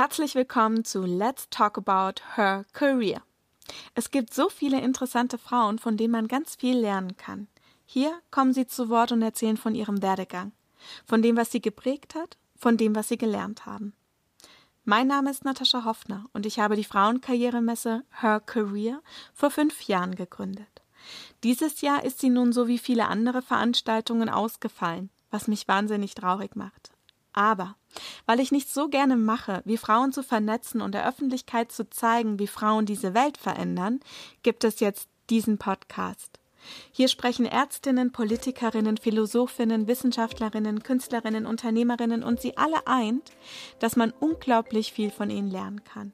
Herzlich willkommen zu Let's Talk About Her Career. Es gibt so viele interessante Frauen, von denen man ganz viel lernen kann. Hier kommen sie zu Wort und erzählen von ihrem Werdegang, von dem, was sie geprägt hat, von dem, was sie gelernt haben. Mein Name ist Natascha Hoffner und ich habe die Frauenkarrieremesse Her Career vor fünf Jahren gegründet. Dieses Jahr ist sie nun so wie viele andere Veranstaltungen ausgefallen, was mich wahnsinnig traurig macht. Aber weil ich nicht so gerne mache, wie Frauen zu vernetzen und der Öffentlichkeit zu zeigen, wie Frauen diese Welt verändern, gibt es jetzt diesen Podcast. Hier sprechen Ärztinnen, Politikerinnen, Philosophinnen, Wissenschaftlerinnen, Künstlerinnen, Unternehmerinnen und sie alle eint, dass man unglaublich viel von ihnen lernen kann.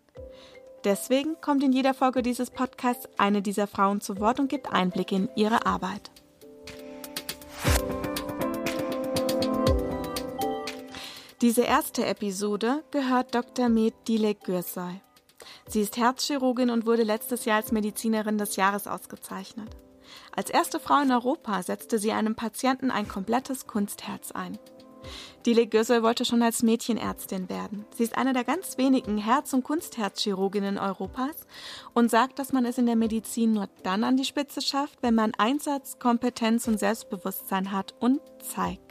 Deswegen kommt in jeder Folge dieses Podcasts eine dieser Frauen zu Wort und gibt Einblick in ihre Arbeit. Diese erste Episode gehört Dr. Med Dilek Gürsay. Sie ist Herzchirurgin und wurde letztes Jahr als Medizinerin des Jahres ausgezeichnet. Als erste Frau in Europa setzte sie einem Patienten ein komplettes Kunstherz ein. Dilek Gürsay wollte schon als Mädchenärztin werden. Sie ist eine der ganz wenigen Herz- und Kunstherzchirurginnen Europas und sagt, dass man es in der Medizin nur dann an die Spitze schafft, wenn man Einsatz, Kompetenz und Selbstbewusstsein hat und zeigt.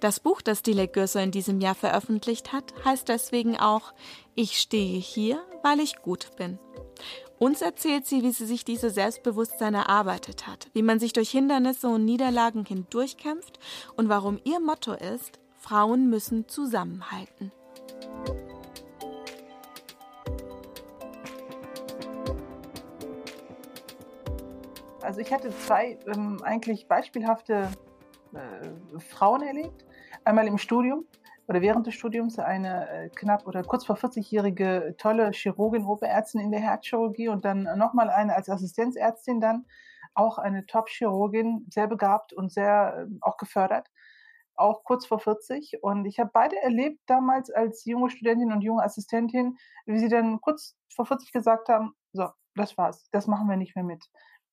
Das Buch, das Dilek Gürsel in diesem Jahr veröffentlicht hat, heißt deswegen auch Ich stehe hier, weil ich gut bin. Uns erzählt sie, wie sie sich diese Selbstbewusstsein erarbeitet hat, wie man sich durch Hindernisse und Niederlagen hindurchkämpft und warum ihr Motto ist, Frauen müssen zusammenhalten. Also ich hatte zwei ähm, eigentlich beispielhafte äh, Frauen erlebt. Einmal im Studium oder während des Studiums eine äh, knapp oder kurz vor 40-jährige tolle Chirurgin, Oberärztin in der Herzchirurgie und dann nochmal eine als Assistenzärztin dann auch eine Top-Chirurgin, sehr begabt und sehr äh, auch gefördert, auch kurz vor 40. Und ich habe beide erlebt damals als junge Studentin und junge Assistentin, wie sie dann kurz vor 40 gesagt haben, so, das war's, das machen wir nicht mehr mit.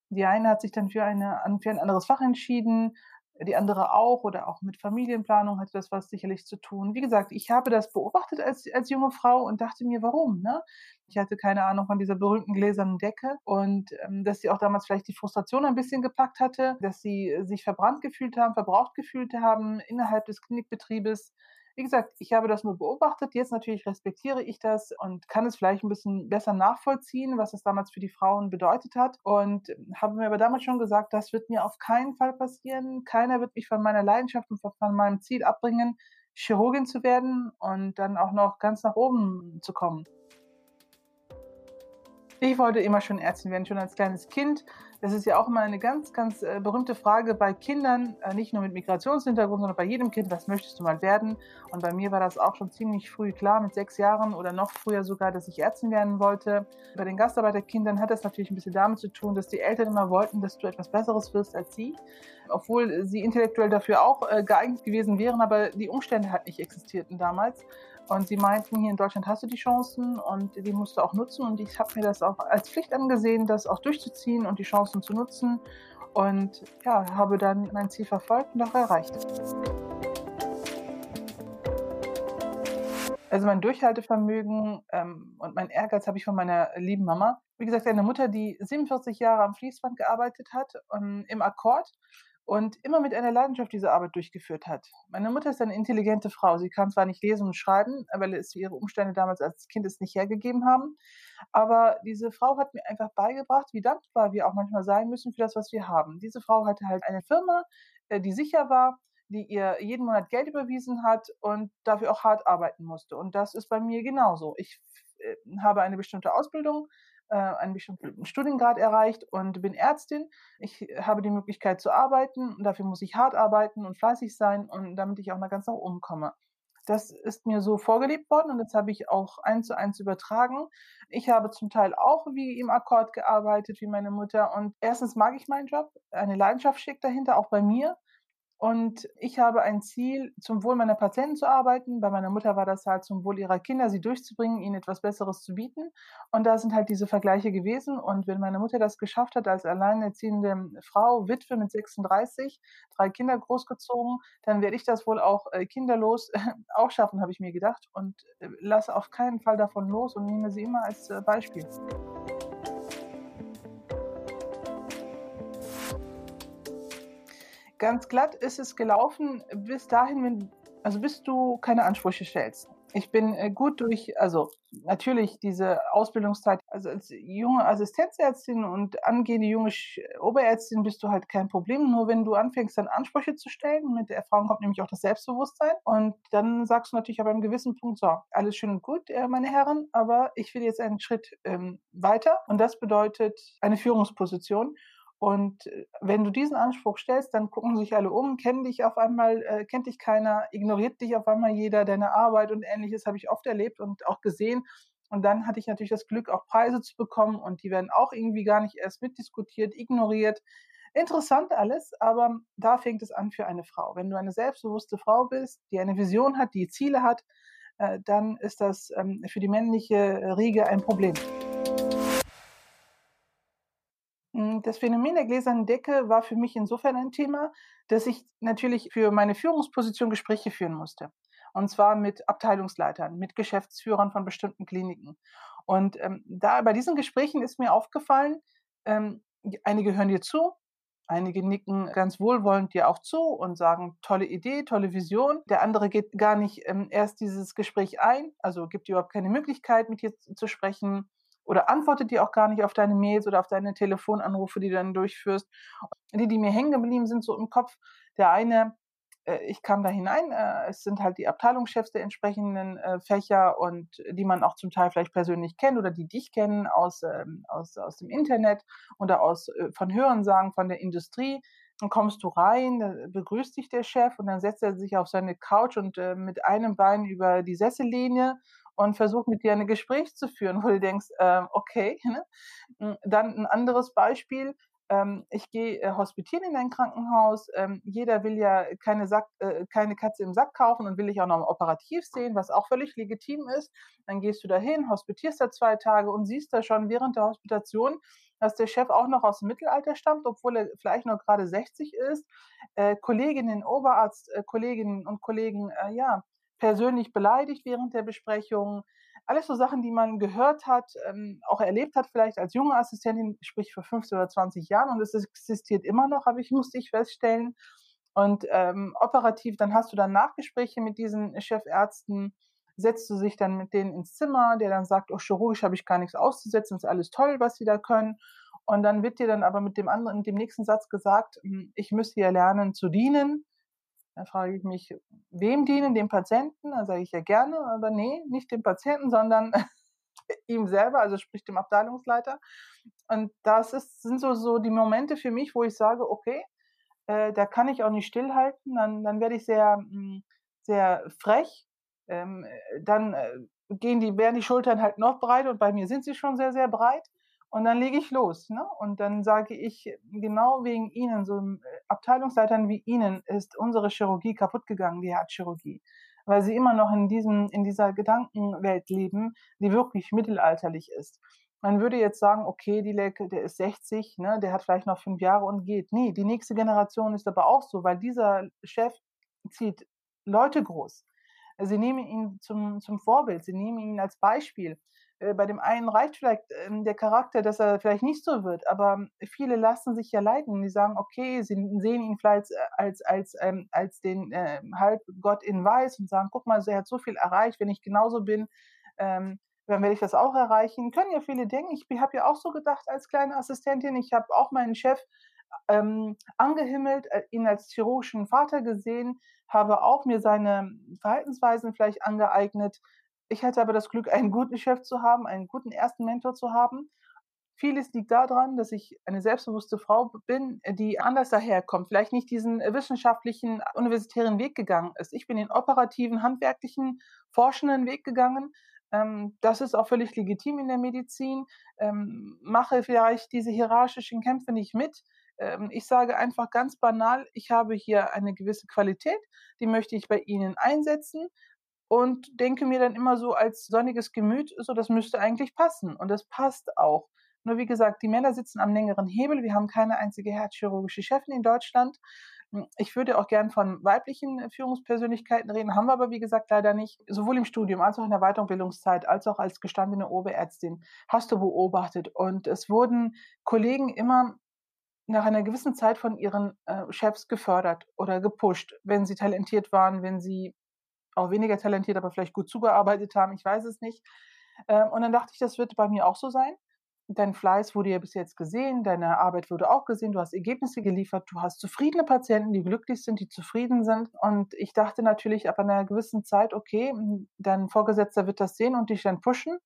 Die eine hat sich dann für, eine, für ein anderes Fach entschieden, die andere auch oder auch mit Familienplanung hatte das was sicherlich zu tun. Wie gesagt, ich habe das beobachtet als, als junge Frau und dachte mir, warum? Ne? Ich hatte keine Ahnung von dieser berühmten gläsernen Decke und ähm, dass sie auch damals vielleicht die Frustration ein bisschen gepackt hatte, dass sie sich verbrannt gefühlt haben, verbraucht gefühlt haben innerhalb des Klinikbetriebes wie gesagt, ich habe das nur beobachtet. Jetzt natürlich respektiere ich das und kann es vielleicht ein bisschen besser nachvollziehen, was es damals für die Frauen bedeutet hat. Und habe mir aber damals schon gesagt, das wird mir auf keinen Fall passieren. Keiner wird mich von meiner Leidenschaft und von meinem Ziel abbringen, Chirurgin zu werden und dann auch noch ganz nach oben zu kommen. Ich wollte immer schon Ärztin werden, schon als kleines Kind. Das ist ja auch immer eine ganz, ganz äh, berühmte Frage bei Kindern, äh, nicht nur mit Migrationshintergrund, sondern bei jedem Kind, was möchtest du mal werden? Und bei mir war das auch schon ziemlich früh klar, mit sechs Jahren oder noch früher sogar, dass ich Ärztin werden wollte. Bei den Gastarbeiterkindern hat das natürlich ein bisschen damit zu tun, dass die Eltern immer wollten, dass du etwas Besseres wirst als sie, obwohl sie intellektuell dafür auch äh, geeignet gewesen wären, aber die Umstände halt nicht existierten damals. Und sie meinten, hier in Deutschland hast du die Chancen und die musst du auch nutzen. Und ich habe mir das auch als Pflicht angesehen, das auch durchzuziehen und die Chancen zu nutzen. Und ja, habe dann mein Ziel verfolgt und auch erreicht. Also mein Durchhaltevermögen ähm, und mein Ehrgeiz habe ich von meiner lieben Mama. Wie gesagt, eine Mutter, die 47 Jahre am Fließband gearbeitet hat, ähm, im Akkord und immer mit einer Leidenschaft diese Arbeit durchgeführt hat. Meine Mutter ist eine intelligente Frau. Sie kann zwar nicht lesen und schreiben, weil es ihre Umstände damals als Kind es nicht hergegeben haben, aber diese Frau hat mir einfach beigebracht, wie dankbar wir auch manchmal sein müssen für das, was wir haben. Diese Frau hatte halt eine Firma, äh, die sicher war, die ihr jeden Monat Geld überwiesen hat und dafür auch hart arbeiten musste. Und das ist bei mir genauso. Ich äh, habe eine bestimmte Ausbildung äh, einen bestimmten Studiengrad erreicht und bin Ärztin. Ich habe die Möglichkeit zu arbeiten und dafür muss ich hart arbeiten und fleißig sein und damit ich auch mal ganz nach oben komme. Das ist mir so vorgelebt worden und das habe ich auch eins zu eins übertragen. Ich habe zum Teil auch wie im Akkord gearbeitet, wie meine Mutter. Und erstens mag ich meinen Job. Eine Leidenschaft steckt dahinter, auch bei mir. Und ich habe ein Ziel, zum Wohl meiner Patienten zu arbeiten. Bei meiner Mutter war das halt zum Wohl ihrer Kinder, sie durchzubringen, ihnen etwas Besseres zu bieten. Und da sind halt diese Vergleiche gewesen. Und wenn meine Mutter das geschafft hat, als alleinerziehende Frau, Witwe mit 36, drei Kinder großgezogen, dann werde ich das wohl auch äh, kinderlos auch schaffen, habe ich mir gedacht. Und äh, lasse auf keinen Fall davon los und nehme sie immer als äh, Beispiel. Ganz glatt ist es gelaufen bis dahin, wenn, also bis du keine Ansprüche stellst. Ich bin äh, gut durch, also natürlich diese Ausbildungszeit, also als junge Assistenzärztin und angehende junge Oberärztin bist du halt kein Problem. Nur wenn du anfängst, dann Ansprüche zu stellen, mit der Erfahrung kommt nämlich auch das Selbstbewusstsein. Und dann sagst du natürlich aber einem gewissen Punkt, so, alles schön und gut, äh, meine Herren, aber ich will jetzt einen Schritt ähm, weiter. Und das bedeutet eine Führungsposition. Und äh, wenn du diesen Anspruch stellst, dann gucken sich alle um, kennen dich auf einmal, äh, kennt dich keiner, ignoriert dich auf einmal jeder, deine Arbeit und ähnliches habe ich oft erlebt und auch gesehen. Und dann hatte ich natürlich das Glück, auch Preise zu bekommen und die werden auch irgendwie gar nicht erst mitdiskutiert, ignoriert. Interessant alles, aber da fängt es an für eine Frau. Wenn du eine selbstbewusste Frau bist, die eine Vision hat, die Ziele hat, äh, dann ist das ähm, für die männliche Riege ein Problem. Hm, das Phänomen der gläsernen Decke war für mich insofern ein Thema, dass ich natürlich für meine Führungsposition Gespräche führen musste. Und zwar mit Abteilungsleitern, mit Geschäftsführern von bestimmten Kliniken. Und ähm, da bei diesen Gesprächen ist mir aufgefallen, ähm, einige hören dir zu, einige nicken ganz wohlwollend dir auch zu und sagen, tolle Idee, tolle Vision. Der andere geht gar nicht ähm, erst dieses Gespräch ein, also gibt dir überhaupt keine Möglichkeit, mit dir zu sprechen oder antwortet die auch gar nicht auf deine Mails oder auf deine Telefonanrufe, die du dann durchführst. Die, die mir hängen geblieben sind, so im Kopf. Der eine, äh, ich kam da hinein, äh, es sind halt die Abteilungschefs der entsprechenden äh, Fächer und die man auch zum Teil vielleicht persönlich kennt oder die dich kennen aus, ähm, aus, aus dem Internet oder aus, von Hörensagen von der Industrie. Dann kommst du rein, begrüßt dich der Chef und dann setzt er sich auf seine Couch und mit einem Bein über die Sessellinie und versucht mit dir ein Gespräch zu führen, wo du denkst, ähm, okay. Ne? Hm, dann ein anderes Beispiel. Ähm, ich gehe äh, hospitieren in ein Krankenhaus. Ähm, jeder will ja keine, Sack, äh, keine Katze im Sack kaufen und will dich auch noch operativ sehen, was auch völlig legitim ist. Dann gehst du dahin, hospitierst da zwei Tage und siehst da schon während der Hospitation, dass der Chef auch noch aus dem Mittelalter stammt, obwohl er vielleicht noch gerade 60 ist. Äh, Kolleginnen, Oberarzt, äh, Kolleginnen und Kollegen, äh, ja, persönlich beleidigt während der Besprechung. Alles so Sachen, die man gehört hat, ähm, auch erlebt hat, vielleicht als junge Assistentin, sprich vor 15 oder 20 Jahren. Und es existiert immer noch, habe ich, musste ich feststellen. Und ähm, operativ, dann hast du dann Nachgespräche mit diesen Chefärzten, setzt du sich dann mit denen ins Zimmer, der dann sagt, oh, chirurgisch habe ich gar nichts auszusetzen, ist alles toll, was sie da können. Und dann wird dir dann aber mit dem anderen, mit dem nächsten Satz gesagt, hm, ich müsste ja lernen zu dienen. Da frage ich mich, wem dienen? Dem Patienten? Da sage ich ja gerne, aber nee, nicht dem Patienten, sondern ihm selber, also sprich dem Abteilungsleiter. Und das ist, sind so, so die Momente für mich, wo ich sage, okay, äh, da kann ich auch nicht stillhalten, dann, dann werde ich sehr, hm, sehr frech. Ähm, dann äh, gehen die, werden die Schultern halt noch breit und bei mir sind sie schon sehr, sehr breit. Und dann lege ich los. Ne? Und dann sage ich, genau wegen Ihnen, so äh, Abteilungsleitern wie Ihnen, ist unsere Chirurgie kaputt gegangen, die Herzchirurgie. Weil sie immer noch in, diesem, in dieser Gedankenwelt leben, die wirklich mittelalterlich ist. Man würde jetzt sagen, okay, die Lecke, der ist 60, ne, der hat vielleicht noch fünf Jahre und geht. Nee, die nächste Generation ist aber auch so, weil dieser Chef zieht Leute groß. Sie nehmen ihn zum, zum Vorbild, sie nehmen ihn als Beispiel. Äh, bei dem einen reicht vielleicht ähm, der Charakter, dass er vielleicht nicht so wird, aber viele lassen sich ja leiten. Die sagen, okay, sie sehen ihn vielleicht als, als, ähm, als den äh, Halbgott in Weiß und sagen, guck mal, er hat so viel erreicht, wenn ich genauso bin, ähm, dann werde ich das auch erreichen. Können ja viele denken, ich habe ja auch so gedacht als kleine Assistentin, ich habe auch meinen Chef ähm, angehimmelt, äh, ihn als chirurgischen Vater gesehen, habe auch mir seine Verhaltensweisen vielleicht angeeignet, ich hatte aber das Glück, einen guten Chef zu haben, einen guten ersten Mentor zu haben. Vieles liegt daran, dass ich eine selbstbewusste Frau bin, die anders daherkommt, vielleicht nicht diesen wissenschaftlichen, universitären Weg gegangen ist. Ich bin den operativen, handwerklichen, forschenden Weg gegangen. Ähm, das ist auch völlig legitim in der Medizin. Ähm, mache vielleicht diese hierarchischen Kämpfe nicht mit, Ähm, ich sage einfach ganz banal, ich habe hier eine gewisse Qualität, die möchte ich bei Ihnen einsetzen und denke mir dann immer so als sonniges Gemüt, so das müsste eigentlich passen und das passt auch. Nur wie gesagt, die Männer sitzen am längeren Hebel. Wir haben keine einzige herzchirurgische Chefin in Deutschland. Hm, ich würde auch gern von weiblichen Führungspersönlichkeiten reden, haben wir aber wie gesagt leider nicht. Sowohl im Studium als auch in der Weiterbildungszeit, als auch als gestandene Oberärztin hast du beobachtet. Und es wurden Kollegen immer nach einer gewissen Zeit von ihren äh, Chefs gefördert oder gepusht, wenn sie talentiert waren, wenn sie auch weniger talentiert, aber vielleicht gut zugearbeitet haben. Ich weiß es nicht. Ähm, und dann dachte ich, das wird bei mir auch so sein dein Fleiß wurde ja bis jetzt gesehen, deine Arbeit wurde auch gesehen, du hast Ergebnisse geliefert, du hast zufriedene Patienten, die glücklich sind, die zufrieden sind. Und ich dachte natürlich ab einer gewissen Zeit, okay, dein Vorgesetzter wird das sehen und dich dann pushen.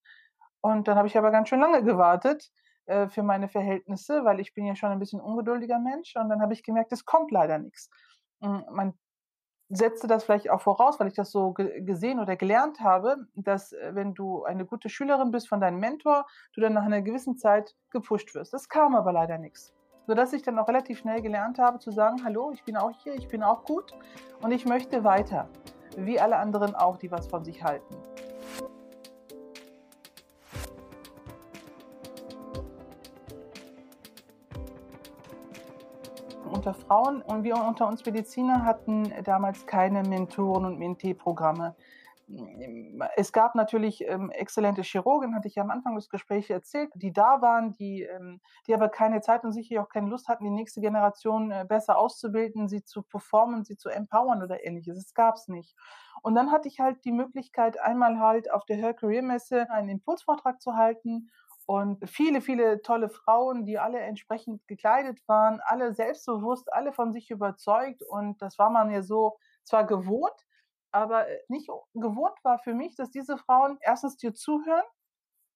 Und dann habe ich aber ganz schön lange gewartet äh, für meine Verhältnisse, weil ich bin ja schon ein bisschen ungeduldiger Mensch. Und dann habe ich gemerkt, es kommt leider nichts. Man setze das vielleicht auch voraus, weil ich das so gesehen oder gelernt habe, dass äh, wenn du eine gute Schülerin bist von deinem Mentor, du dann nach einer gewissen Zeit gepusht wirst. Das kam aber leider nichts. Sodass ich dann auch relativ schnell gelernt habe zu sagen, hallo, ich bin auch hier, ich bin auch gut und ich möchte weiter. Wie alle anderen auch, die was von sich halten. Unter Frauen und wir unter uns Mediziner hatten damals keine Mentoren- und Mentee-Programme. Es gab natürlich ähm, exzellente Chirurgen, hatte ich ja am Anfang des Gesprächs erzählt, die da waren, die, ähm, die aber keine Zeit und sicher auch keine Lust hatten, die nächste Generation äh, besser auszubilden, sie zu performen, sie zu empowern oder ähnliches. Es gab es nicht. Und dann hatte ich halt die Möglichkeit, einmal halt auf der Her Career Messe einen Impulsvortrag zu halten und viele, viele tolle Frauen, die alle entsprechend gekleidet waren, alle selbstbewusst, alle von sich überzeugt. Und das war man ja so zwar gewohnt, aber nicht gewohnt war für mich, dass diese Frauen erstens dir zuhören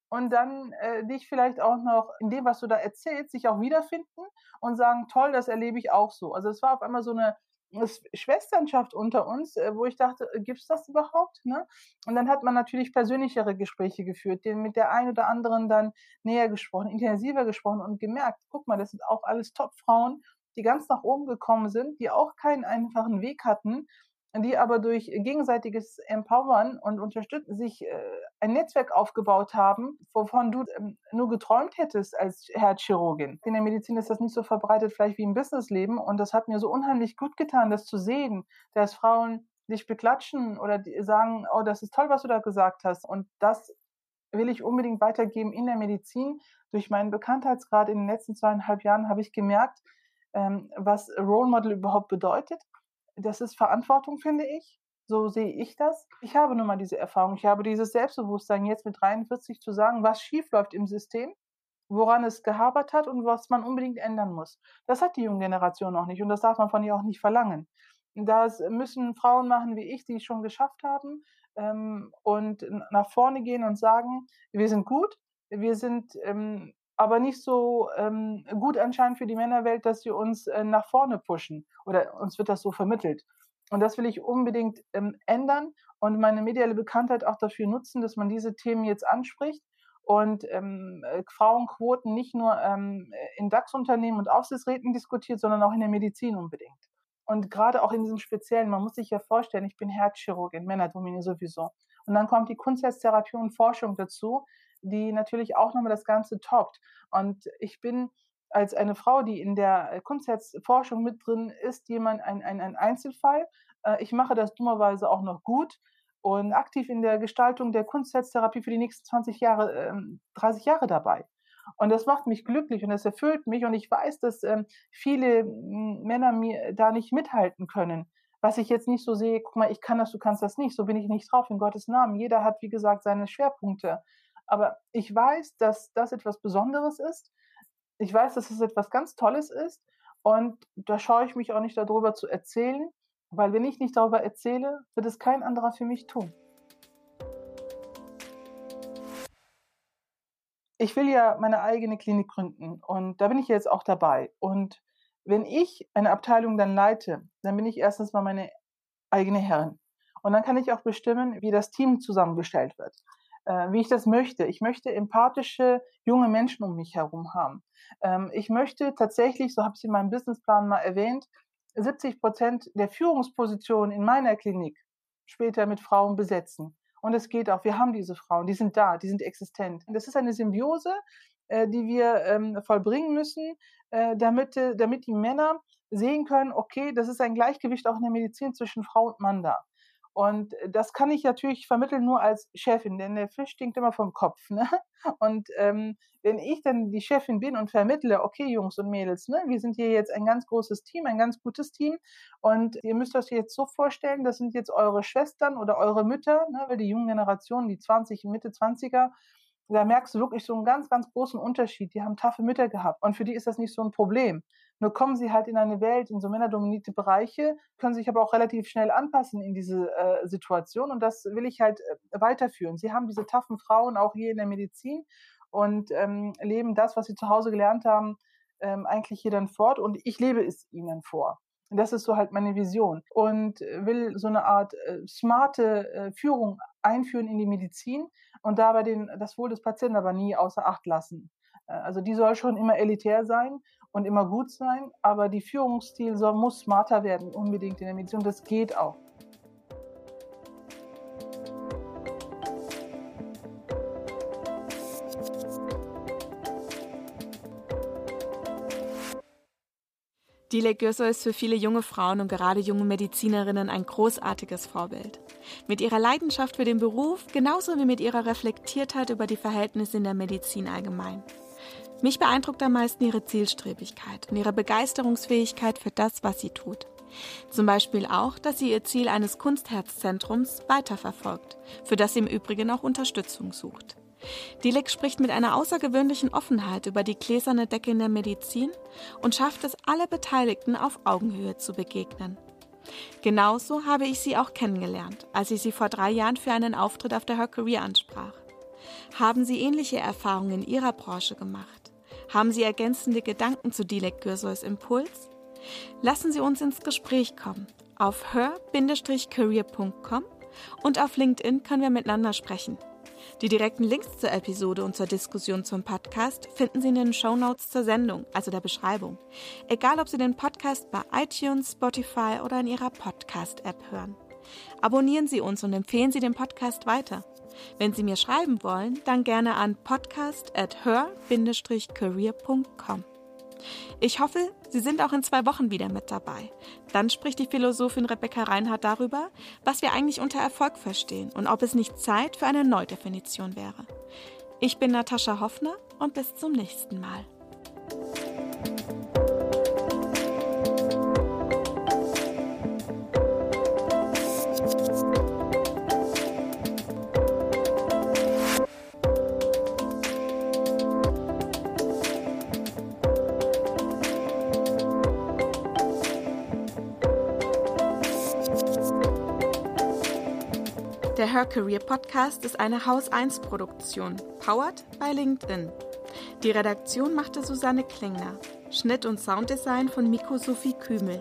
und dann äh, dich vielleicht auch noch in dem, was du da erzählst, sich auch wiederfinden und sagen, toll, das erlebe ich auch so. Also es war auf einmal so eine Schwesternschaft unter uns, äh, wo ich dachte, äh, gibt es das überhaupt? Ne? Und dann hat man natürlich persönlichere Gespräche geführt, den mit der einen oder anderen dann näher gesprochen, intensiver gesprochen und gemerkt, guck mal, das sind auch alles Top-Frauen, die ganz nach oben gekommen sind, die auch keinen einfachen Weg hatten, die aber durch gegenseitiges Empowern und Unterstützen sich äh, ein Netzwerk aufgebaut haben, wovon du ähm, nur geträumt hättest als Herzchirurgin. In der Medizin ist das nicht so verbreitet vielleicht wie im Businessleben und das hat mir so unheimlich gut getan, das zu sehen, dass Frauen dich beklatschen oder sagen, oh, das ist toll, was du da gesagt hast. Und das will ich unbedingt weitergeben in der Medizin. Durch meinen Bekanntheitsgrad in den letzten zweieinhalb Jahren habe ich gemerkt, ähm, was Role Model überhaupt bedeutet das ist Verantwortung, finde ich. So sehe ich das. Ich habe nun mal diese Erfahrung. Ich habe dieses Selbstbewusstsein, jetzt mit 43 zu sagen, was schief läuft im System, woran es gehabert hat und was man unbedingt ändern muss. Das hat die junge Generation auch nicht und das darf man von ihr auch nicht verlangen. Das müssen Frauen machen wie ich, die es schon geschafft haben ähm, und nach vorne gehen und sagen, wir sind gut, wir sind ähm, aber nicht so ähm, gut anscheinend für die Männerwelt, dass sie uns äh, nach vorne pushen oder uns wird das so vermittelt. Und das will ich unbedingt ähm, ändern und meine mediale Bekanntheit auch dafür nutzen, dass man diese Themen jetzt anspricht und ähm, äh, Frauenquoten nicht nur ähm, in DAX-Unternehmen und Aufsichtsräten diskutiert, sondern auch in der Medizin unbedingt. Und gerade auch in diesem Speziellen, man muss sich ja vorstellen, ich bin Herzchirurgin, Männerdomäne sowieso. Und dann kommt die Kunstherztherapie und Forschung dazu, die natürlich auch nochmal das Ganze toppt. Und ich bin als eine Frau, die in der Kunstherzforschung mit drin ist, jemand, ein, ein, ein Einzelfall. Äh, ich mache das dummerweise auch noch gut und aktiv in der Gestaltung der Kunstherztherapie für die nächsten 20 Jahre, 30 ähm, Jahre dabei. Und das macht mich glücklich und das erfüllt mich. Und ich weiß, dass ähm, viele Männer mir da nicht mithalten können. Was ich jetzt nicht so sehe, guck mal, ich kann das, du kannst das nicht. So bin ich nicht drauf, in Gottes Namen. Jeder hat, wie gesagt, seine Schwerpunkte. Aber ich weiß, dass das etwas Besonderes ist. Ich weiß, dass es etwas ganz Tolles ist. Und da schaue ich mich auch nicht darüber zu erzählen, weil wenn ich nicht darüber erzähle, wird es kein anderer für mich tun. Ich will ja meine eigene Klinik gründen und da bin ich jetzt auch dabei. Und wenn ich eine Abteilung dann leite, dann bin ich erstens mal meine eigene Herrin. Und dann kann ich auch bestimmen, wie das Team zusammengestellt wird. Äh, wie ich das möchte. Ich möchte empathische junge Menschen um mich herum haben. Ähm, ich möchte tatsächlich, so habe ich es in meinem Businessplan mal erwähnt, 70 Prozent der Führungspositionen in meiner Klinik später mit Frauen besetzen. Und es geht auch. Wir haben diese Frauen, die sind da, die sind existent. Das ist eine Symbiose, äh, die wir ähm, vollbringen müssen, äh, damit, äh, damit die Männer sehen können, okay, das ist ein Gleichgewicht auch in der Medizin zwischen Frau und Mann da. Und das kann ich natürlich vermitteln nur als Chefin, denn der Fisch stinkt immer vom Kopf. Ne? Und ähm, wenn ich dann die Chefin bin und vermittle, okay, Jungs und Mädels, ne, wir sind hier jetzt ein ganz großes Team, ein ganz gutes Team. Und ihr müsst euch jetzt so vorstellen, das sind jetzt eure Schwestern oder eure Mütter, ne, weil die jungen Generationen, die 20, Mitte 20er, da merkst du wirklich so einen ganz, ganz großen Unterschied. Die haben taffe Mütter gehabt und für die ist das nicht so ein Problem. Nur kommen sie halt in eine Welt, in so männerdominierte Bereiche, können sich aber auch relativ schnell anpassen in diese äh, Situation und das will ich halt äh, weiterführen. Sie haben diese taffen Frauen auch hier in der Medizin und ähm, leben das, was sie zu Hause gelernt haben, ähm, eigentlich hier dann fort und ich lebe es ihnen vor. Und das ist so halt meine Vision und will so eine Art äh, smarte äh, Führung einführen in die Medizin und dabei den, das Wohl des Patienten aber nie außer Acht lassen. Äh, also die soll schon immer elitär sein und immer gut sein, aber die Führungsstil soll, muss smarter werden, unbedingt in der Medizin. Und das geht auch. Dilek Gürsel ist für viele junge Frauen und gerade junge Medizinerinnen ein großartiges Vorbild. Mit ihrer Leidenschaft für den Beruf, genauso wie mit ihrer Reflektiertheit über die Verhältnisse in der Medizin allgemein. Mich beeindruckt am meisten ihre Zielstrebigkeit und ihre Begeisterungsfähigkeit für das, was sie tut. Zum Beispiel auch, dass sie ihr Ziel eines Kunstherzzentrums weiterverfolgt, für das sie im Übrigen auch Unterstützung sucht. Dilek spricht mit einer außergewöhnlichen Offenheit über die gläserne Decke in der Medizin und schafft es, alle Beteiligten auf Augenhöhe zu begegnen. Genauso habe ich sie auch kennengelernt, als ich sie vor drei Jahren für einen Auftritt auf der Her ansprach. Haben Sie ähnliche Erfahrungen in Ihrer Branche gemacht? Haben Sie ergänzende Gedanken zu Dilek Gürsois Impuls? Lassen Sie uns ins Gespräch kommen. Auf her-career.com und auf LinkedIn können wir miteinander sprechen. Die direkten Links zur Episode und zur Diskussion zum Podcast finden Sie in den Show Notes zur Sendung, also der Beschreibung. Egal, ob Sie den Podcast bei iTunes, Spotify oder in Ihrer Podcast-App hören. Abonnieren Sie uns und empfehlen Sie den Podcast weiter. Wenn Sie mir schreiben wollen, dann gerne an podcast at her-career.com. Ich hoffe, Sie sind auch in zwei Wochen wieder mit dabei. Dann spricht die Philosophin Rebecca Reinhardt darüber, was wir eigentlich unter Erfolg verstehen und ob es nicht Zeit für eine Neudefinition wäre. Ich bin Natascha Hoffner und bis zum nächsten Mal. Her Career Podcast ist eine Haus 1 Produktion, powered by LinkedIn. Die Redaktion machte Susanne Klingner. Schnitt und Sounddesign von Miko Sophie Kümel.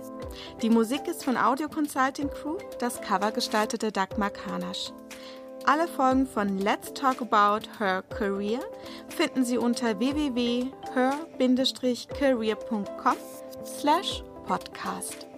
Die Musik ist von Audio Consulting Crew, das Cover gestaltete Dagmar Kanasch. Alle Folgen von Let's Talk About Her Career finden Sie unter www.her-career.com slash podcast.